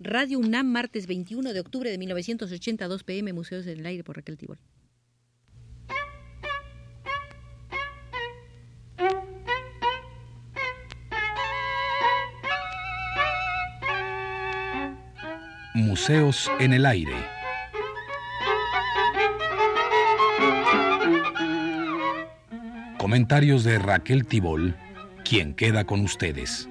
Radio UNAM, martes 21 de octubre de 1982 pm, Museos en el Aire por Raquel Tibol. Museos en el Aire. Comentarios de Raquel Tibol, quien queda con ustedes.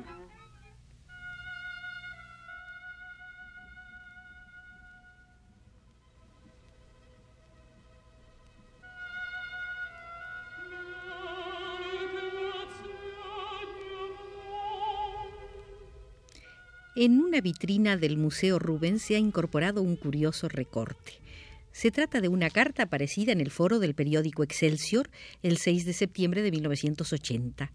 En una vitrina del Museo Rubens se ha incorporado un curioso recorte. Se trata de una carta aparecida en el foro del periódico Excelsior el 6 de septiembre de 1980.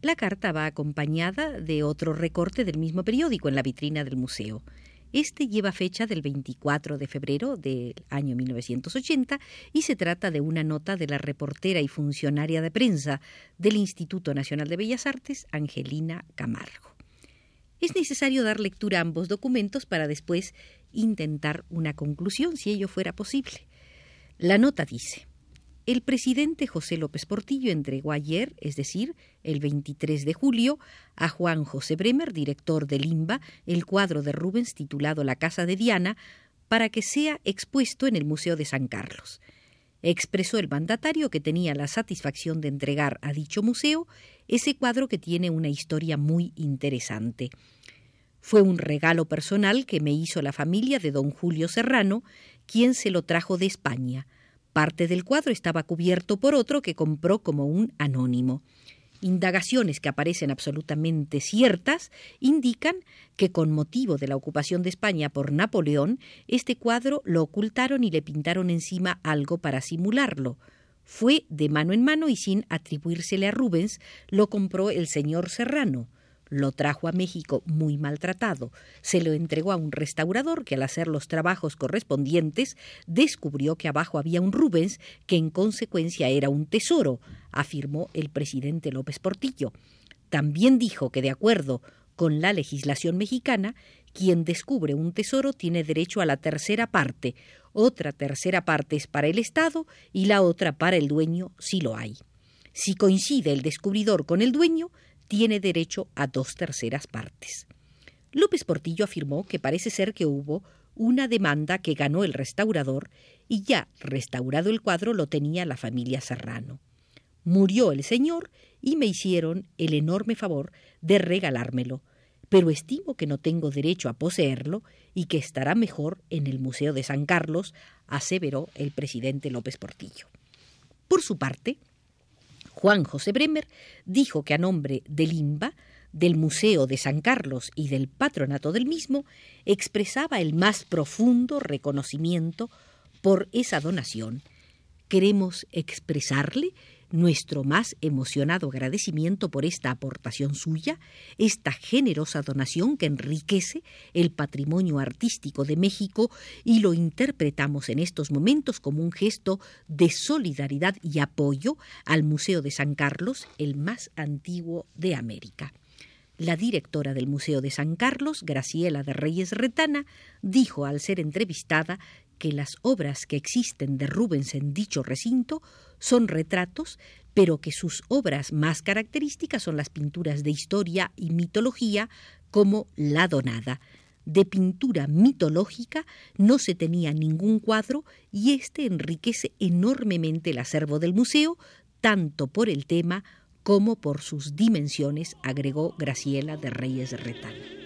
La carta va acompañada de otro recorte del mismo periódico en la vitrina del museo. Este lleva fecha del 24 de febrero del año 1980 y se trata de una nota de la reportera y funcionaria de prensa del Instituto Nacional de Bellas Artes, Angelina Camargo. Es necesario dar lectura a ambos documentos para después intentar una conclusión, si ello fuera posible. La nota dice el presidente José López Portillo entregó ayer, es decir, el 23 de julio, a Juan José Bremer, director de Limba, el cuadro de Rubens titulado La Casa de Diana, para que sea expuesto en el Museo de San Carlos. Expresó el mandatario que tenía la satisfacción de entregar a dicho museo ese cuadro que tiene una historia muy interesante. Fue un regalo personal que me hizo la familia de don Julio Serrano, quien se lo trajo de España. Parte del cuadro estaba cubierto por otro que compró como un anónimo. Indagaciones que aparecen absolutamente ciertas indican que con motivo de la ocupación de España por Napoleón, este cuadro lo ocultaron y le pintaron encima algo para simularlo. Fue de mano en mano y sin atribuírsele a Rubens, lo compró el señor Serrano lo trajo a México muy maltratado, se lo entregó a un restaurador que al hacer los trabajos correspondientes descubrió que abajo había un Rubens que en consecuencia era un tesoro, afirmó el presidente López Portillo. También dijo que de acuerdo con la legislación mexicana, quien descubre un tesoro tiene derecho a la tercera parte, otra tercera parte es para el Estado y la otra para el dueño si lo hay. Si coincide el descubridor con el dueño, tiene derecho a dos terceras partes. López Portillo afirmó que parece ser que hubo una demanda que ganó el restaurador y ya restaurado el cuadro lo tenía la familia Serrano. Murió el señor y me hicieron el enorme favor de regalármelo, pero estimo que no tengo derecho a poseerlo y que estará mejor en el Museo de San Carlos, aseveró el presidente López Portillo. Por su parte, Juan José Bremer dijo que a nombre del IMBA, del Museo de San Carlos y del patronato del mismo, expresaba el más profundo reconocimiento por esa donación. Queremos expresarle nuestro más emocionado agradecimiento por esta aportación suya, esta generosa donación que enriquece el patrimonio artístico de México y lo interpretamos en estos momentos como un gesto de solidaridad y apoyo al Museo de San Carlos, el más antiguo de América. La directora del Museo de San Carlos, Graciela de Reyes Retana, dijo al ser entrevistada que las obras que existen de Rubens en dicho recinto son retratos, pero que sus obras más características son las pinturas de historia y mitología como La Donada. De pintura mitológica no se tenía ningún cuadro y este enriquece enormemente el acervo del museo, tanto por el tema como por sus dimensiones, agregó Graciela de Reyes Retana.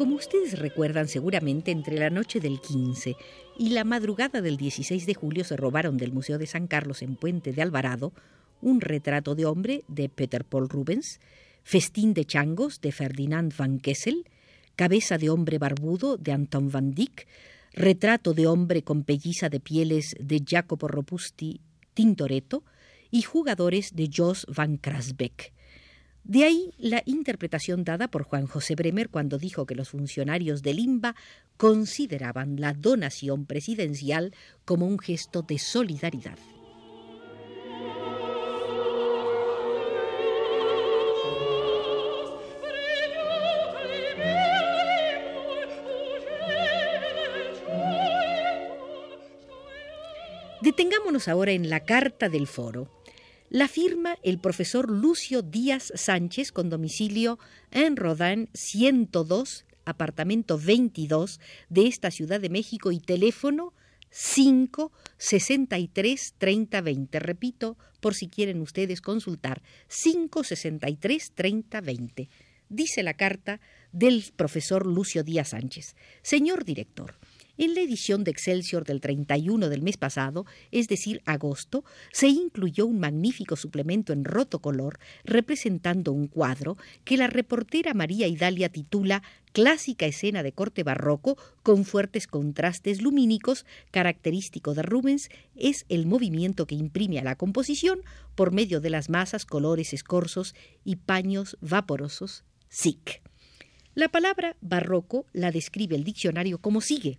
Como ustedes recuerdan seguramente, entre la noche del 15 y la madrugada del 16 de julio se robaron del Museo de San Carlos en Puente de Alvarado un retrato de hombre de Peter Paul Rubens, Festín de changos de Ferdinand van Kessel, Cabeza de hombre barbudo de Anton van Dyck, Retrato de hombre con pelliza de pieles de Jacopo Robusti Tintoretto y Jugadores de Jos van Krasbeck. De ahí la interpretación dada por Juan José Bremer cuando dijo que los funcionarios del IMBA consideraban la donación presidencial como un gesto de solidaridad. Detengámonos ahora en la carta del foro. La firma el profesor Lucio Díaz Sánchez con domicilio en Rodán 102, apartamento 22 de esta Ciudad de México y teléfono 5 63 30 20. Repito, por si quieren ustedes consultar, 5 63 30 20. Dice la carta del profesor Lucio Díaz Sánchez. Señor director, en la edición de Excelsior del 31 del mes pasado, es decir, agosto, se incluyó un magnífico suplemento en roto color representando un cuadro que la reportera María Idalia titula Clásica escena de corte barroco con fuertes contrastes lumínicos, característico de Rubens, es el movimiento que imprime a la composición por medio de las masas, colores escorsos y paños vaporosos, sic. La palabra barroco la describe el diccionario como sigue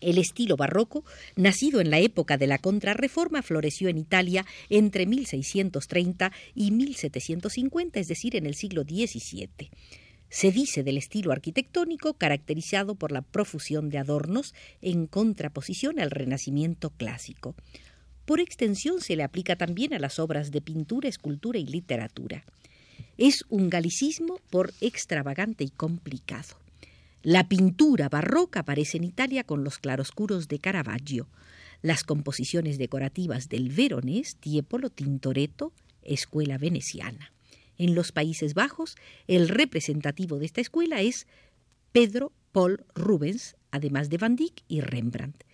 el estilo barroco, nacido en la época de la Contrarreforma, floreció en Italia entre 1630 y 1750, es decir, en el siglo XVII. Se dice del estilo arquitectónico caracterizado por la profusión de adornos en contraposición al Renacimiento clásico. Por extensión se le aplica también a las obras de pintura, escultura y literatura. Es un galicismo por extravagante y complicado. La pintura barroca aparece en Italia con los claroscuros de Caravaggio, las composiciones decorativas del Veronés, Tiepolo, Tintoretto, escuela veneciana. En los Países Bajos, el representativo de esta escuela es Pedro Paul Rubens, además de Van Dyck y Rembrandt.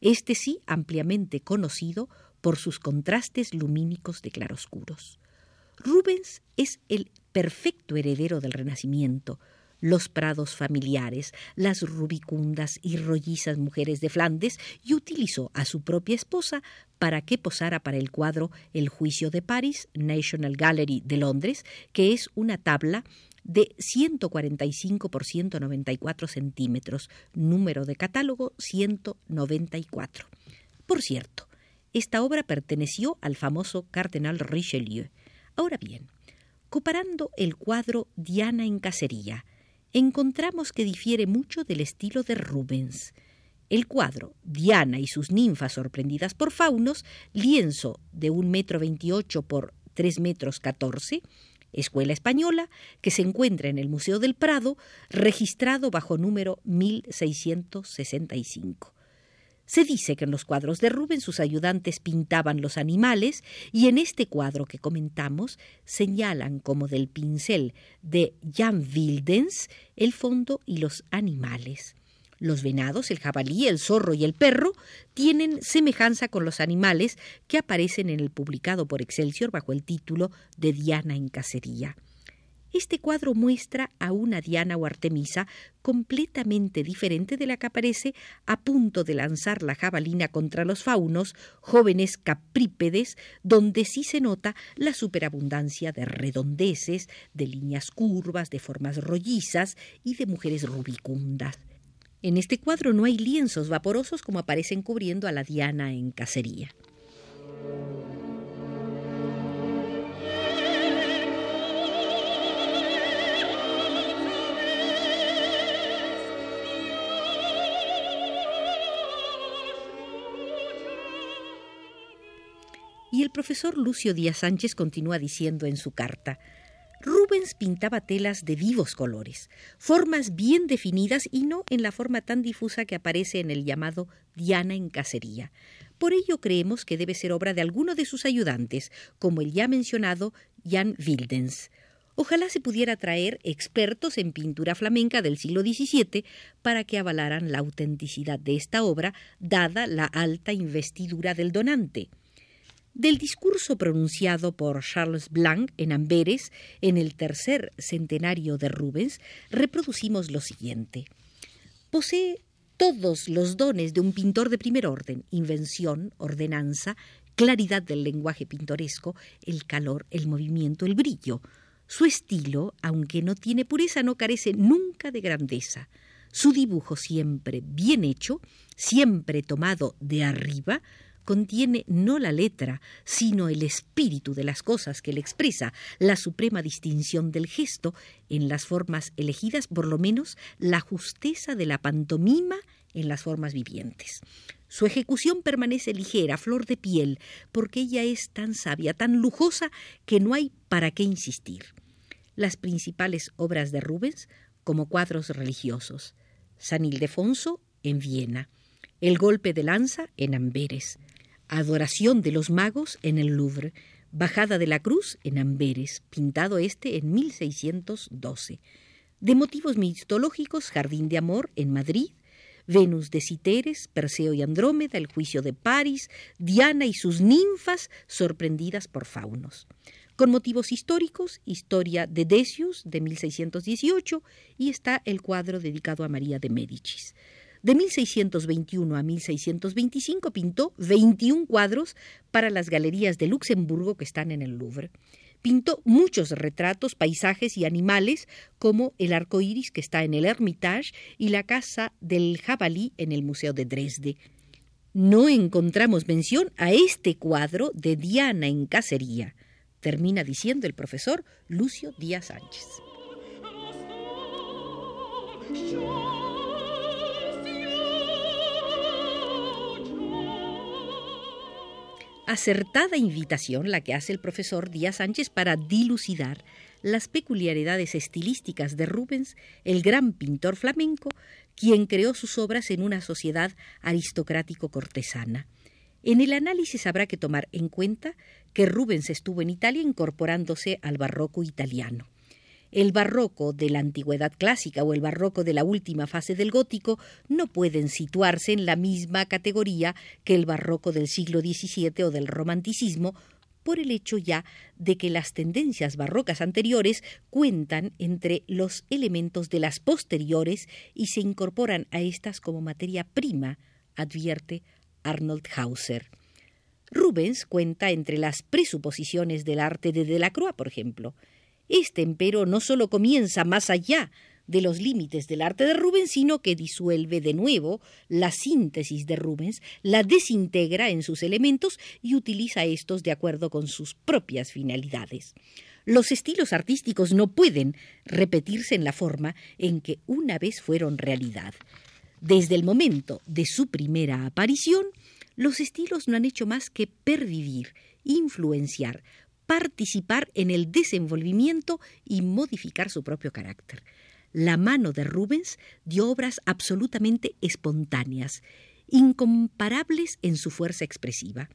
Este sí ampliamente conocido por sus contrastes lumínicos de claroscuros. Rubens es el perfecto heredero del Renacimiento, los prados familiares, las rubicundas y rollizas mujeres de Flandes y utilizó a su propia esposa para que posara para el cuadro El juicio de París, National Gallery de Londres, que es una tabla de 145 por 194 centímetros, número de catálogo 194. Por cierto, esta obra perteneció al famoso cardenal Richelieu. Ahora bien, comparando el cuadro Diana en cacería, encontramos que difiere mucho del estilo de Rubens. El cuadro, Diana y sus ninfas sorprendidas por faunos, lienzo de un metro veintiocho por tres metros catorce, escuela española, que se encuentra en el Museo del Prado, registrado bajo número 1665. Se dice que en los cuadros de Rubens sus ayudantes pintaban los animales y en este cuadro que comentamos señalan como del pincel de Jan Wildens el fondo y los animales. Los venados, el jabalí, el zorro y el perro tienen semejanza con los animales que aparecen en el publicado por Excelsior bajo el título de Diana en cacería. Este cuadro muestra a una Diana o Artemisa completamente diferente de la que aparece a punto de lanzar la jabalina contra los faunos, jóvenes caprípedes, donde sí se nota la superabundancia de redondeces, de líneas curvas, de formas rollizas y de mujeres rubicundas. En este cuadro no hay lienzos vaporosos como aparecen cubriendo a la Diana en cacería. Y el profesor Lucio Díaz Sánchez continúa diciendo en su carta Rubens pintaba telas de vivos colores, formas bien definidas y no en la forma tan difusa que aparece en el llamado Diana en cacería. Por ello creemos que debe ser obra de alguno de sus ayudantes, como el ya mencionado Jan Wildens. Ojalá se pudiera traer expertos en pintura flamenca del siglo XVII para que avalaran la autenticidad de esta obra, dada la alta investidura del donante. Del discurso pronunciado por Charles Blanc en Amberes en el tercer centenario de Rubens, reproducimos lo siguiente. Posee todos los dones de un pintor de primer orden, invención, ordenanza, claridad del lenguaje pintoresco, el calor, el movimiento, el brillo. Su estilo, aunque no tiene pureza, no carece nunca de grandeza. Su dibujo siempre bien hecho, siempre tomado de arriba, contiene no la letra, sino el espíritu de las cosas que le expresa, la suprema distinción del gesto, en las formas elegidas, por lo menos la justeza de la pantomima en las formas vivientes. Su ejecución permanece ligera, flor de piel, porque ella es tan sabia, tan lujosa, que no hay para qué insistir. Las principales obras de Rubens como cuadros religiosos. San Ildefonso en Viena, El golpe de lanza en Amberes, Adoración de los magos en el Louvre, Bajada de la Cruz en Amberes, pintado este en 1612. De motivos mitológicos, Jardín de Amor en Madrid, Venus de Citeres, Perseo y Andrómeda, El juicio de París, Diana y sus ninfas sorprendidas por faunos. Con motivos históricos, Historia de Decius de 1618 y está el cuadro dedicado a María de Médicis. De 1621 a 1625 pintó 21 cuadros para las galerías de Luxemburgo que están en el Louvre. Pintó muchos retratos, paisajes y animales, como el arco iris que está en el Hermitage y la casa del jabalí en el Museo de Dresde. No encontramos mención a este cuadro de Diana en cacería, termina diciendo el profesor Lucio Díaz Sánchez. Acertada invitación la que hace el profesor Díaz Sánchez para dilucidar las peculiaridades estilísticas de Rubens, el gran pintor flamenco, quien creó sus obras en una sociedad aristocrático-cortesana. En el análisis habrá que tomar en cuenta que Rubens estuvo en Italia incorporándose al barroco italiano. El barroco de la antigüedad clásica o el barroco de la última fase del gótico no pueden situarse en la misma categoría que el barroco del siglo XVII o del romanticismo, por el hecho ya de que las tendencias barrocas anteriores cuentan entre los elementos de las posteriores y se incorporan a estas como materia prima, advierte Arnold Hauser. Rubens cuenta entre las presuposiciones del arte de Delacroix, por ejemplo. Este, empero, no solo comienza más allá de los límites del arte de Rubens, sino que disuelve de nuevo la síntesis de Rubens, la desintegra en sus elementos y utiliza estos de acuerdo con sus propias finalidades. Los estilos artísticos no pueden repetirse en la forma en que una vez fueron realidad. Desde el momento de su primera aparición, los estilos no han hecho más que pervivir, influenciar, participar en el desenvolvimiento y modificar su propio carácter. La mano de Rubens dio obras absolutamente espontáneas, incomparables en su fuerza expresiva.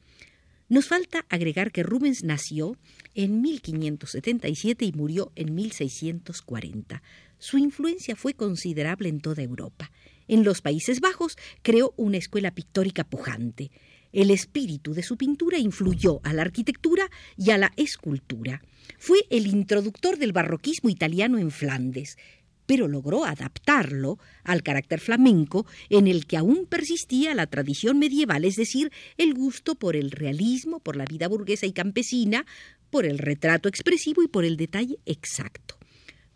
Nos falta agregar que Rubens nació en 1577 y murió en 1640. Su influencia fue considerable en toda Europa. En los Países Bajos creó una escuela pictórica pujante. El espíritu de su pintura influyó a la arquitectura y a la escultura. Fue el introductor del barroquismo italiano en Flandes, pero logró adaptarlo al carácter flamenco en el que aún persistía la tradición medieval, es decir, el gusto por el realismo, por la vida burguesa y campesina, por el retrato expresivo y por el detalle exacto.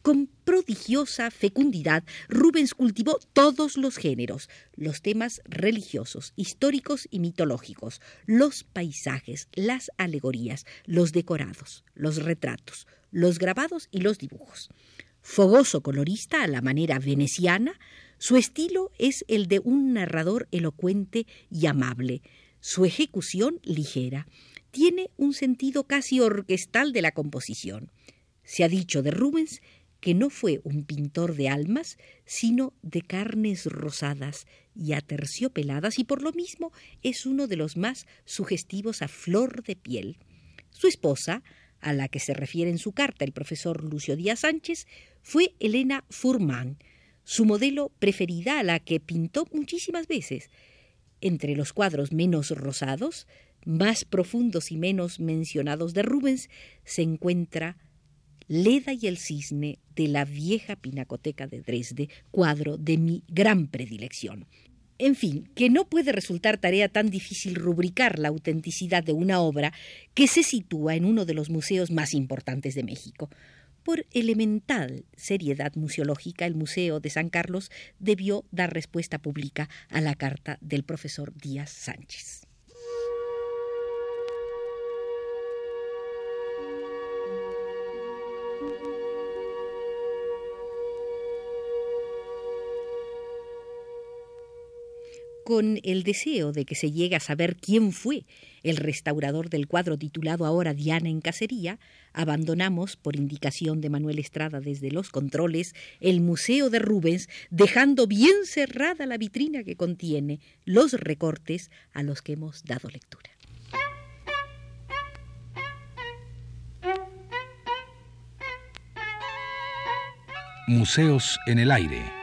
Con prodigiosa fecundidad, Rubens cultivó todos los géneros, los temas religiosos, históricos y mitológicos, los paisajes, las alegorías, los decorados, los retratos, los grabados y los dibujos. Fogoso colorista a la manera veneciana, su estilo es el de un narrador elocuente y amable, su ejecución ligera. Tiene un sentido casi orquestal de la composición. Se ha dicho de Rubens que no fue un pintor de almas, sino de carnes rosadas y aterciopeladas, y por lo mismo es uno de los más sugestivos a flor de piel. Su esposa, a la que se refiere en su carta el profesor Lucio Díaz Sánchez, fue Elena Furman, su modelo preferida a la que pintó muchísimas veces. Entre los cuadros menos rosados, más profundos y menos mencionados de Rubens, se encuentra Leda y el cisne de la vieja pinacoteca de Dresde, cuadro de mi gran predilección. En fin, que no puede resultar tarea tan difícil rubricar la autenticidad de una obra que se sitúa en uno de los museos más importantes de México. Por elemental seriedad museológica, el Museo de San Carlos debió dar respuesta pública a la carta del profesor Díaz Sánchez. Con el deseo de que se llegue a saber quién fue el restaurador del cuadro titulado ahora Diana en Cacería, abandonamos, por indicación de Manuel Estrada desde los controles, el Museo de Rubens, dejando bien cerrada la vitrina que contiene los recortes a los que hemos dado lectura. Museos en el aire.